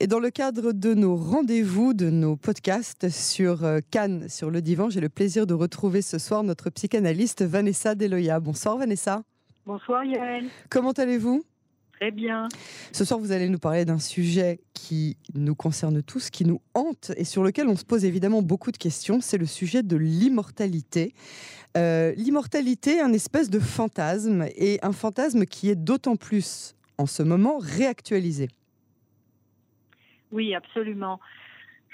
Et dans le cadre de nos rendez-vous, de nos podcasts sur euh, Cannes, sur le divan, j'ai le plaisir de retrouver ce soir notre psychanalyste Vanessa Deloya. Bonsoir Vanessa. Bonsoir Yael. Comment allez-vous? Très bien. Ce soir, vous allez nous parler d'un sujet qui nous concerne tous, qui nous hante et sur lequel on se pose évidemment beaucoup de questions. C'est le sujet de l'immortalité. Euh, l'immortalité, un espèce de fantasme et un fantasme qui est d'autant plus en ce moment réactualisé. Oui, absolument.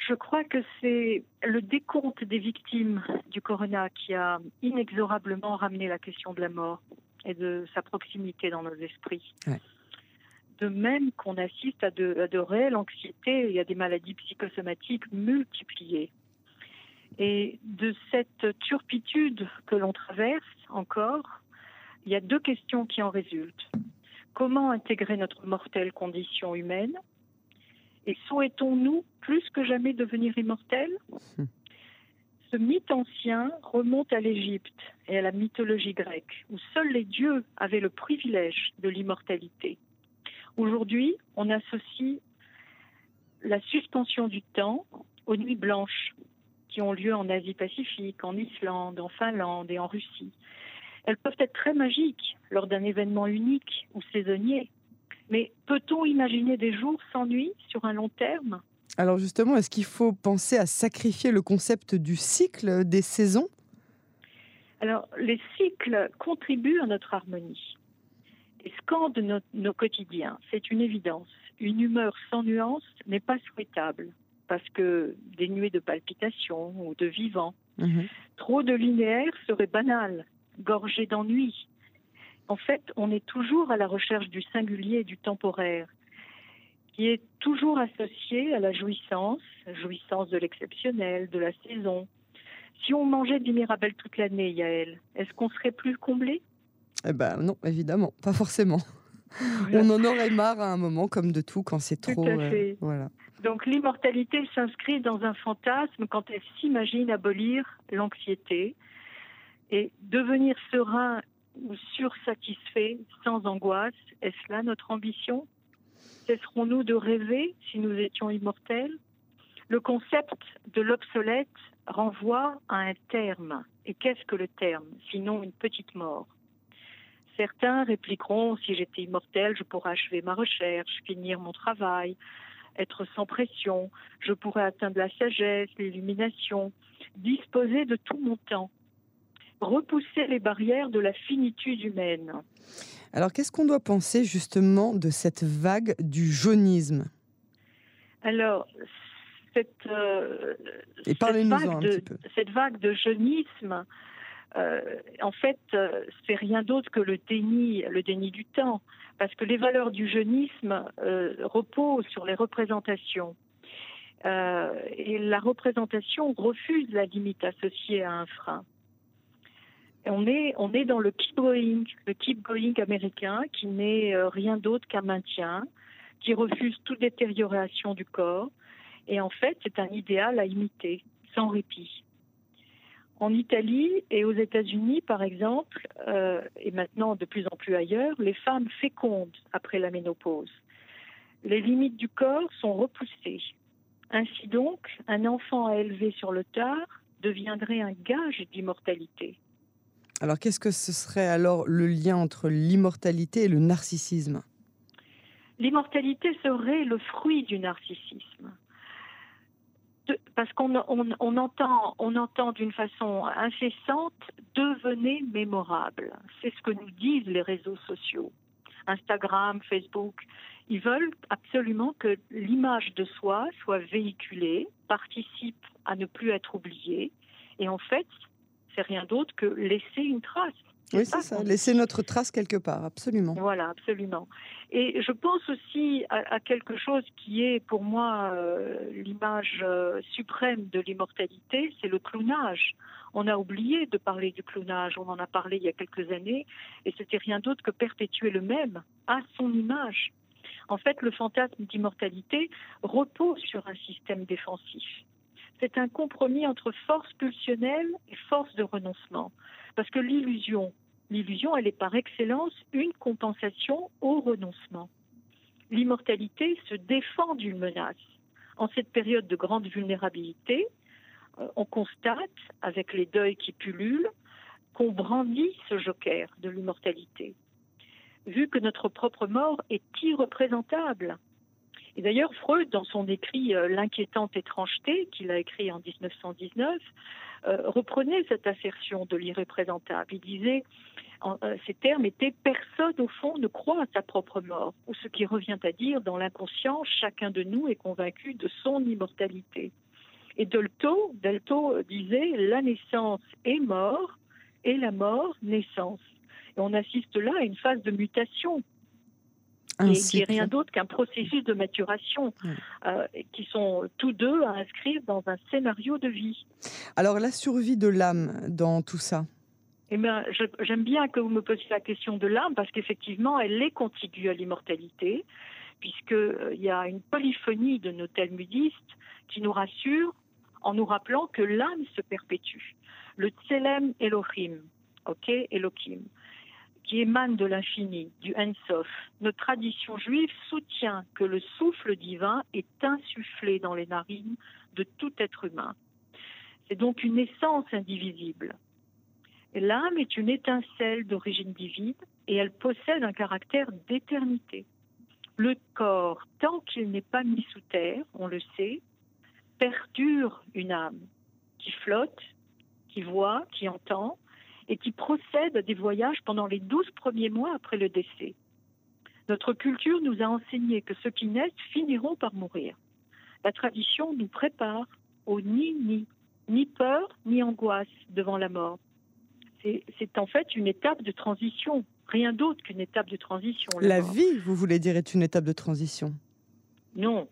Je crois que c'est le décompte des victimes du corona qui a inexorablement ramené la question de la mort et de sa proximité dans nos esprits. De même qu'on assiste à de, réelles anxiétés et à des maladies psychosomatiques multipliées. Et de cette turpitude que l'on traverse encore, il y a deux questions qui en résultent. Comment intégrer notre mortelle condition humaine Et souhaitons-nous plus que jamais devenir immortels? Hum. Ce mythe ancien remonte à l'Égypte et à la mythologie grecque, où seuls les dieux avaient le privilège de l'immortalité. Aujourd'hui, on associe la suspension du temps aux nuits blanches qui ont lieu en Asie-Pacifique, en Islande, en Finlande et en Russie. Elles peuvent être très magiques lors d'un événement unique ou saisonnier. Mais peut-on imaginer des jours sans nuit sur un long terme? Alors justement, est-ce qu'il faut penser à sacrifier le concept du cycle des saisons? Alors les cycles contribuent à notre harmonie et scandent nos, quotidiens. C'est une évidence. Une humeur sans nuance n'est pas souhaitable parce que dénuée de palpitations ou de vivants. Mhm. Trop de linéaire serait banal, gorgé d'ennui. En fait, on est toujours à la recherche du singulier et du temporaire qui est toujours associé à la jouissance, jouissance de l'exceptionnel, de la saison. Si on mangeait du Mirabelle toute l'année, Yael, est-ce qu'on serait plus comblé? Eh ben non, évidemment, pas forcément. On en aurait marre à un moment, comme de tout, quand c'est trop. Tout à fait. voilà. Donc l'immortalité s'inscrit dans un fantasme quand elle s'imagine abolir l'anxiété et devenir serein ou sursatisfait sans angoisse. Est-ce là notre ambition? Cesserons-nous de rêver si nous étions immortels? Le concept de l'obsolète renvoie à un terme. Et qu'est-ce que le terme Sinon une petite mort? Certains répliqueront si j'étais immortel, je pourrais achever ma recherche, finir mon travail, être sans pression, je pourrais atteindre la sagesse, l'illumination, disposer de tout mon temps, repousser les barrières de la finitude humaine. Alors, qu'est-ce qu'on doit penser justement de cette vague du jaunisme? Alors, cette, euh, Et de, cette vague de jeunisme, euh, en fait, euh, c'est rien d'autre que le déni, le déni du temps, parce que les valeurs du jeunisme reposent sur les représentations. et la représentation refuse la limite associée à un frein on est, on est dans le keep going, le keep going américain qui n'est euh, rien d'autre qu'un maintien, qui refuse toute détérioration du corps. Et en fait, c'est un idéal à imiter, sans répit. En Italie et aux États-Unis, par exemple, euh, et maintenant de plus en plus ailleurs, les femmes fécondent après la ménopause. Les limites du corps sont repoussées. Ainsi donc, un enfant à élever sur le tard deviendrait un gage d'immortalité. Alors qu'est-ce que ce serait alors le lien entre l'immortalité et le narcissisme? L'immortalité serait le fruit du narcissisme. parce qu'on entend, on entend d'une façon incessante devenez mémorable. C'est ce que nous disent les réseaux sociaux. Instagram, Facebook, ils veulent absolument que l'image de soi soit véhiculée, participe à ne plus être oubliée. Et en fait, c'est rien d'autre que laisser une trace. Oui, c'est ça, laisser notre trace quelque part, absolument. Voilà, absolument. Et je pense aussi à, quelque chose qui est pour moi euh, l'image euh, suprême de l'immortalité, c'est le clownage. On a oublié de parler du clownage, on en a parlé il y a quelques années, et c'était rien d'autre que perpétuer le même à son image. En fait, le fantasme d'immortalité repose sur un système défensif c'est un compromis entre force pulsionnelle et force de renoncement. Parce que l'illusion, l'illusion, elle est par excellence une compensation au renoncement. l'immortalité se défend d'une menace. En cette période de grande vulnérabilité, euh, on constate, avec les deuils qui pullulent, qu'on brandit ce joker de l'immortalité, vu que notre propre mort est irreprésentable. Et d'ailleurs, Freud, dans son écrit euh, L'inquiétante étrangeté, qu'il a écrit en 1919, euh, reprenait cette assertion de l'irreprésentable. Il disait, euh, ces termes étaient personne au fond ne croit à sa propre mort, ou ce qui revient à dire, dans l'inconscient, chacun de nous est convaincu de son immortalité. Et Dolto, Dolto disait, la naissance est mort et la mort naissance. Et on assiste là à une phase de mutation qui n'est rien d'autre qu'un processus de maturation, euh, qui sont tous deux à inscrire dans un scénario de vie. Alors la survie de l'âme dans tout ça? Eh bien, j'aime bien que vous me posiez la question de l'âme parce qu'effectivement, elle est contiguë à l'immortalité, puisqu'il euh, y a une polyphonie de nos talmudistes qui nous rassure en nous rappelant que l'âme se perpétue. Le tselem Elohim, ok, Elohim, émane de l'infini, du Ensof. Notre tradition juive soutient que le souffle divin est insufflé dans les narines de tout être humain. C'est donc une essence indivisible. L'âme est une étincelle d'origine divine et elle possède un caractère d'éternité. Le corps, tant qu'il n'est pas mis sous terre, on le sait, perdure une âme qui flotte, qui voit, qui entend, et qui procède à des voyages pendant les douze premiers mois après le décès. Notre culture nous a enseigné que ceux qui naissent finiront par mourir. La tradition nous prépare au ni-ni, ni peur ni angoisse devant la mort. C'est en fait une étape de transition, rien d'autre qu'une étape de transition. La, la vie, vous voulez dire, est une étape de transition? Non,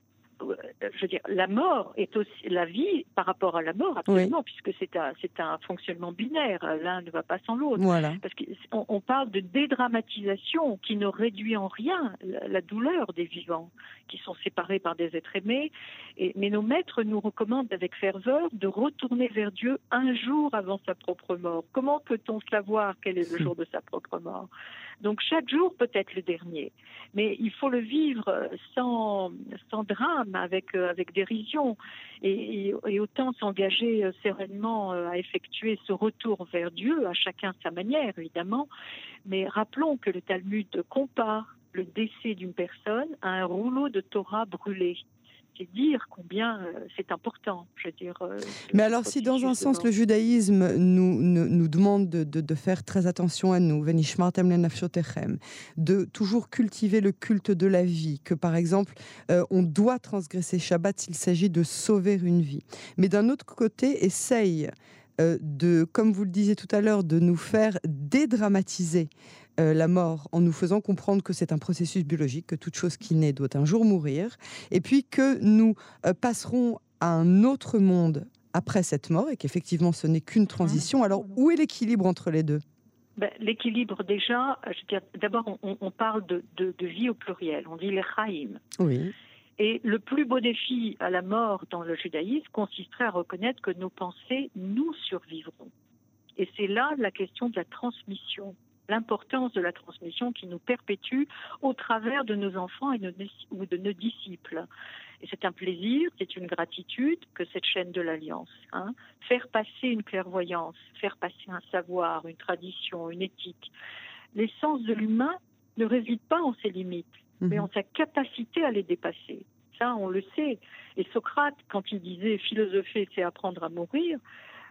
je veux dire, la mort est aussi la vie par rapport à la mort, absolument, puisque c'est un, c'est un fonctionnement binaire. L'un ne va pas sans l'autre. Voilà. Parce qu'on on parle de dédramatisation qui ne réduit en rien la, douleur des vivants, qui sont séparés par des êtres aimés. Et, mais nos maîtres nous recommandent avec ferveur de retourner vers Dieu un jour avant sa propre mort. Comment peut-on savoir quel est le jour de sa propre mort? Donc chaque jour peut être le dernier, mais il faut le vivre sans, sans drame, avec, euh, avec dérision, et, et, autant s'engager euh, sereinement euh, à effectuer ce retour vers Dieu, à chacun sa manière évidemment, mais rappelons que le Talmud compare le décès d'une personne à un rouleau de Torah brûlé dire combien euh, c'est important. Je dire, euh, Mais alors, si dans un sens le judaïsme nous, nous, demande de, de, faire très attention à nous, de toujours cultiver le culte de la vie, que par exemple, euh, on doit transgresser Shabbat s'il s'agit de sauver une vie. Mais d'un autre côté, essaye de, comme vous le disiez tout à l'heure, de nous faire dédramatiser euh, la mort en nous faisant comprendre que c'est un processus biologique, que toute chose qui naît doit un jour mourir, et puis que nous euh, passerons à un autre monde après cette mort, et qu'effectivement ce n'est qu'une transition. Alors où est l'équilibre entre les deux? Ben, L'équilibre, déjà, d'abord, on, parle de, vie au pluriel, on dit les chaim. Oui. Et le plus beau défi à la mort dans le judaïsme consisterait à reconnaître que nos pensées nous survivront. Et c'est là la question de la transmission l'importance de la transmission qui nous perpétue au travers de nos enfants et ou de nos disciples. Et c'est un plaisir, c'est une gratitude que cette chaîne de l'Alliance. Hein, faire passer une clairvoyance, faire passer un savoir, une tradition, une éthique. L'essence de l'humain ne réside pas en ses limites, mais mhm. en sa capacité à les dépasser. Ça, on le sait. Et Socrate, quand il disait philosopher, c'est apprendre à mourir,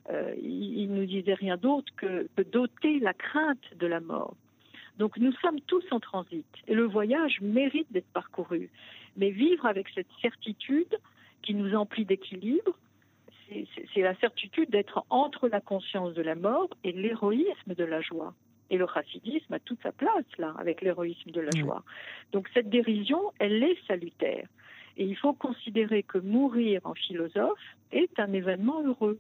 euh, il, ne nous disait rien d'autre que, que doter la crainte de la mort. Donc nous sommes tous en transit et le voyage mérite d'être parcouru. Mais vivre avec cette certitude qui nous emplit d'équilibre, c'est la certitude d'être entre la conscience de la mort et l'héroïsme de la joie. Et le chassidisme a toute sa place là, avec l'héroïsme de la joie. Donc cette dérision, elle est salutaire. Et il faut considérer que mourir en philosophe est un événement heureux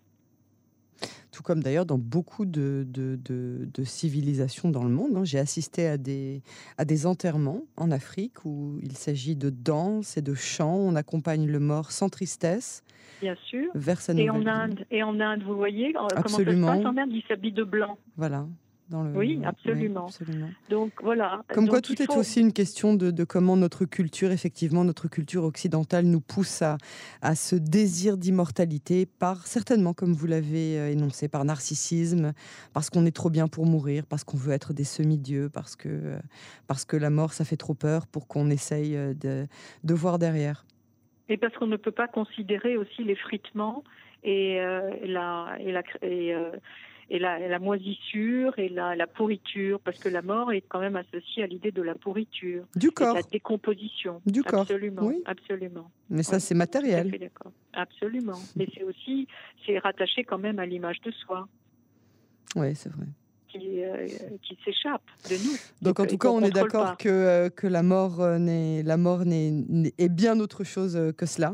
tout comme d'ailleurs dans beaucoup de, de, civilisations dans le monde. Hein. J'ai assisté à des, à des enterrements en Afrique où il s'agit de danse et de chant. On accompagne le mort sans tristesse. Bien sûr. Vers sa et en Inde, et en Inde, vous voyez euh, comment ça se passe en Inde, ils s'habillent de blanc. Voilà. Dans le. Oui, absolument. Donc voilà. Comme quoi, tout est aussi une question de, comment notre culture, effectivement, notre culture occidentale nous pousse à, à ce désir d'immortalité, par certainement, comme vous l'avez euh, énoncé, par narcissisme, parce qu'on est trop bien pour mourir, parce qu'on veut être des semi-dieux, parce que, euh, parce que la mort, ça fait trop peur pour qu'on essaye euh, de, de voir derrière. Et parce qu'on ne peut pas considérer aussi l'effritement et, la, et, la, et, et la, moisissure et la, pourriture, parce que la mort est quand même associée à l'idée de la pourriture. Du corps. De la décomposition. Du corps. Absolument. Oui. Absolument. Mais ça, c'est matériel. D'accord. Absolument. Mais c'est aussi, c'est rattaché quand même à l'image de soi. Oui, c'est vrai. Qui, euh, qui s'échappe de nous. Donc en tout cas, on est d'accord que, euh, que la mort, euh, n'est, la mort n'est, est bien autre chose que cela.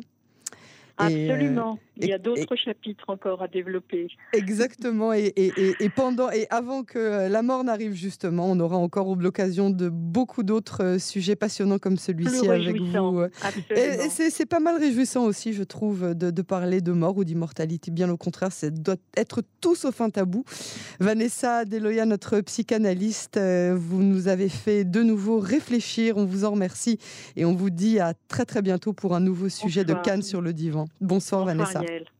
Absolument. Il y a d'autres chapitres encore à développer. Exactement. Et, et, pendant et avant que euh, la mort n'arrive justement, on aura encore l'occasion de beaucoup d'autres euh, sujets passionnants comme celui-ci avec vous. Euh. Et, c'est pas mal réjouissant aussi, je trouve, de, parler de mort ou d'immortalité. Bien au contraire, c'est doit être tout sauf un tabou. Vanessa Deloya, notre psychanalyste, vous nous avez fait de nouveau réfléchir. On vous en remercie et on vous dit à très très bientôt pour un nouveau sujet de Cannes sur le divan. Bonsoir, Vanessa. Gaëlle.